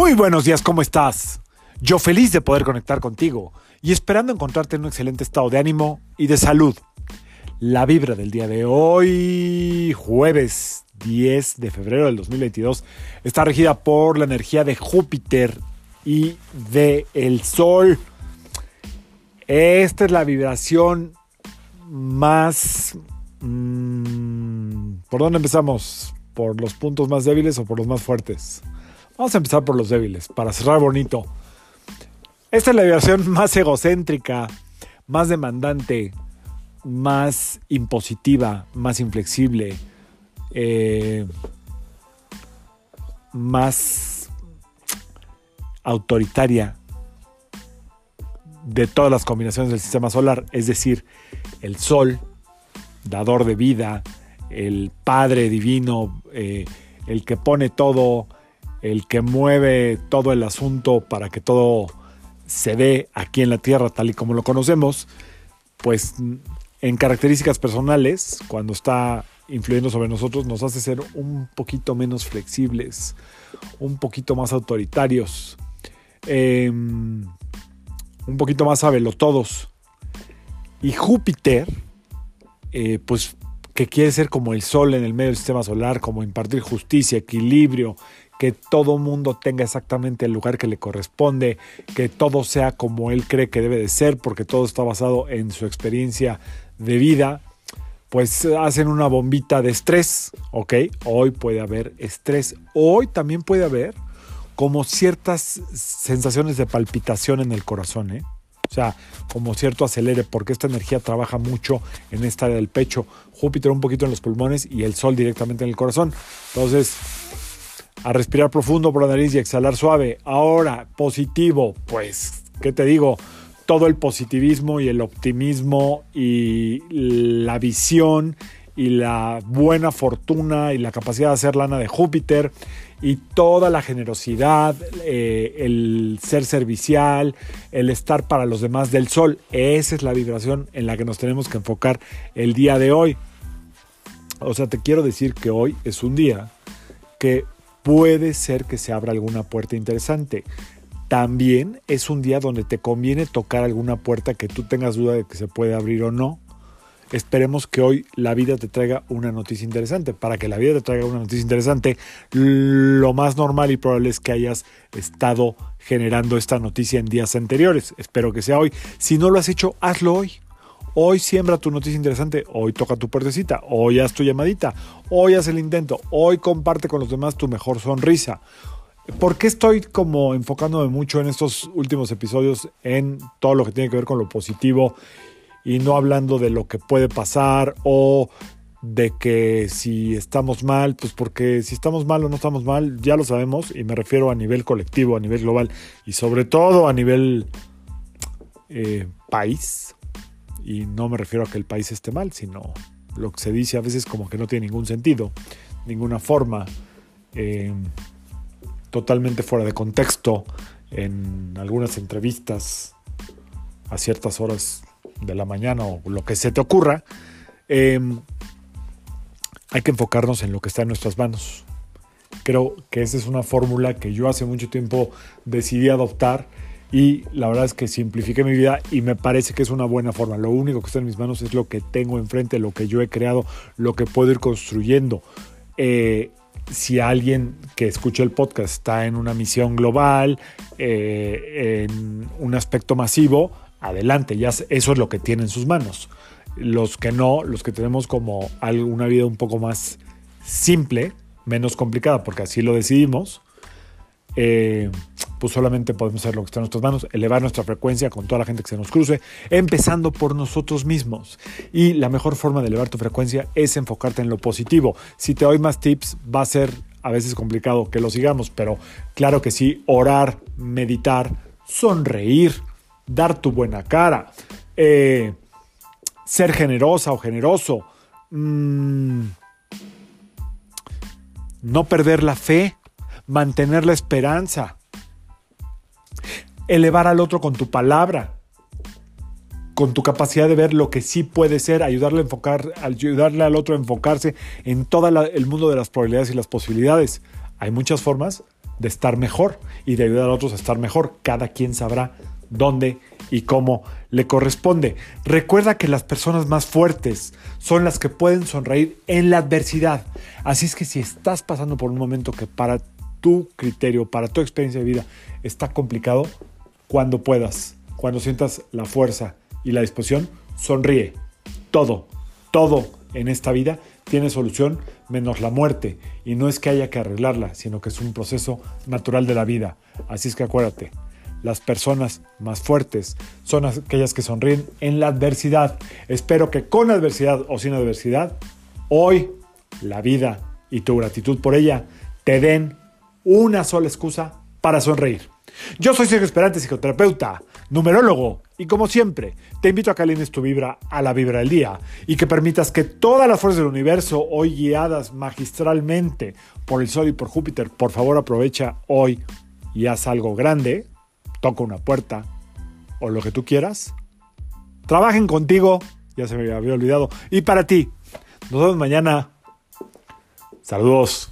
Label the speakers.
Speaker 1: Muy buenos días, ¿cómo estás? Yo feliz de poder conectar contigo y esperando encontrarte en un excelente estado de ánimo y de salud. La vibra del día de hoy, jueves 10 de febrero del 2022, está regida por la energía de Júpiter y de el Sol. Esta es la vibración más... Mmm, ¿Por dónde empezamos? ¿Por los puntos más débiles o por los más fuertes? Vamos a empezar por los débiles, para cerrar bonito. Esta es la vibración más egocéntrica, más demandante, más impositiva, más inflexible, eh, más autoritaria de todas las combinaciones del sistema solar, es decir, el Sol, dador de vida, el Padre Divino, eh, el que pone todo, el que mueve todo el asunto para que todo se dé aquí en la Tierra tal y como lo conocemos, pues en características personales, cuando está influyendo sobre nosotros, nos hace ser un poquito menos flexibles, un poquito más autoritarios, eh, un poquito más todos. Y Júpiter, eh, pues que quiere ser como el Sol en el medio del sistema solar, como impartir justicia, equilibrio, que todo mundo tenga exactamente el lugar que le corresponde, que todo sea como él cree que debe de ser, porque todo está basado en su experiencia de vida, pues hacen una bombita de estrés, ¿ok? Hoy puede haber estrés, hoy también puede haber como ciertas sensaciones de palpitación en el corazón, ¿eh? O sea, como cierto acelere, porque esta energía trabaja mucho en esta área del pecho. Júpiter un poquito en los pulmones y el Sol directamente en el corazón. Entonces, a respirar profundo por la nariz y exhalar suave. Ahora, positivo, pues, ¿qué te digo? Todo el positivismo y el optimismo y la visión y la buena fortuna y la capacidad de hacer lana de Júpiter y toda la generosidad, eh, el ser servicial, el estar para los demás del sol. Esa es la vibración en la que nos tenemos que enfocar el día de hoy. O sea, te quiero decir que hoy es un día que puede ser que se abra alguna puerta interesante. También es un día donde te conviene tocar alguna puerta que tú tengas duda de que se puede abrir o no. Esperemos que hoy la vida te traiga una noticia interesante. Para que la vida te traiga una noticia interesante, lo más normal y probable es que hayas estado generando esta noticia en días anteriores. Espero que sea hoy. Si no lo has hecho, hazlo hoy. Hoy siembra tu noticia interesante, hoy toca tu puertecita, hoy haz tu llamadita, hoy haz el intento, hoy comparte con los demás tu mejor sonrisa. ¿Por qué estoy como enfocándome mucho en estos últimos episodios en todo lo que tiene que ver con lo positivo y no hablando de lo que puede pasar o de que si estamos mal, pues porque si estamos mal o no estamos mal, ya lo sabemos y me refiero a nivel colectivo, a nivel global y sobre todo a nivel eh, país, y no me refiero a que el país esté mal, sino lo que se dice a veces como que no tiene ningún sentido, ninguna forma, eh, totalmente fuera de contexto en algunas entrevistas a ciertas horas de la mañana o lo que se te ocurra. Eh, hay que enfocarnos en lo que está en nuestras manos. Creo que esa es una fórmula que yo hace mucho tiempo decidí adoptar y la verdad es que simplifiqué mi vida y me parece que es una buena forma. Lo único que está en mis manos es lo que tengo enfrente, lo que yo he creado, lo que puedo ir construyendo. Eh, si alguien que escucha el podcast está en una misión global, eh, en un aspecto masivo, adelante, ya eso es lo que tiene en sus manos. Los que no, los que tenemos como una vida un poco más simple, menos complicada, porque así lo decidimos, eh, pues solamente podemos hacer lo que está en nuestras manos, elevar nuestra frecuencia con toda la gente que se nos cruce, empezando por nosotros mismos. Y la mejor forma de elevar tu frecuencia es enfocarte en lo positivo. Si te doy más tips, va a ser a veces complicado que lo sigamos, pero claro que sí, orar, meditar, sonreír, dar tu buena cara, eh, ser generosa o generoso, mmm, no perder la fe, mantener la esperanza, elevar al otro con tu palabra, con tu capacidad de ver lo que sí puede ser, ayudarle a enfocar, ayudarle al otro a enfocarse en todo el mundo de las probabilidades y las posibilidades. Hay muchas formas de estar mejor y de ayudar a otros a estar mejor. Cada quien sabrá dónde y cómo le corresponde. Recuerda que las personas más fuertes son las que pueden sonreír en la adversidad. Así es que si estás pasando por un momento que para tu criterio, para tu experiencia de vida está complicado, cuando puedas, cuando sientas la fuerza y la disposición, sonríe. Todo, todo en esta vida tiene solución menos la muerte. Y no es que haya que arreglarla, sino que es un proceso natural de la vida. Así es que acuérdate, las personas más fuertes son aquellas que sonríen en la adversidad. Espero que con adversidad o sin adversidad, hoy la vida y tu gratitud por ella te den una sola excusa para sonreír. Yo soy Sergio Esperante, psicoterapeuta, numerólogo, y como siempre, te invito a que alines tu vibra a la vibra del día y que permitas que todas las fuerzas del universo, hoy guiadas magistralmente por el Sol y por Júpiter, por favor aprovecha hoy y haz algo grande toca una puerta o lo que tú quieras, trabajen contigo, ya se me había olvidado, y para ti. Nos vemos mañana. Saludos.